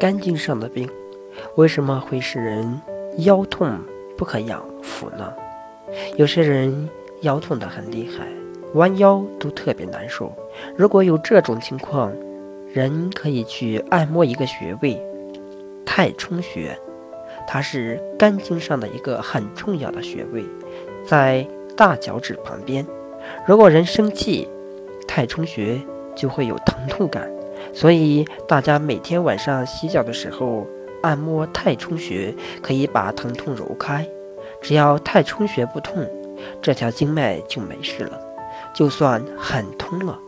肝经上的病，为什么会使人腰痛不可养腹呢？有些人腰痛得很厉害，弯腰都特别难受。如果有这种情况，人可以去按摩一个穴位——太冲穴，它是肝经上的一个很重要的穴位，在大脚趾旁边。如果人生气，太冲穴就会有疼痛感。所以大家每天晚上洗脚的时候按摩太冲穴，可以把疼痛揉开。只要太冲穴不痛，这条经脉就没事了。就算很通了。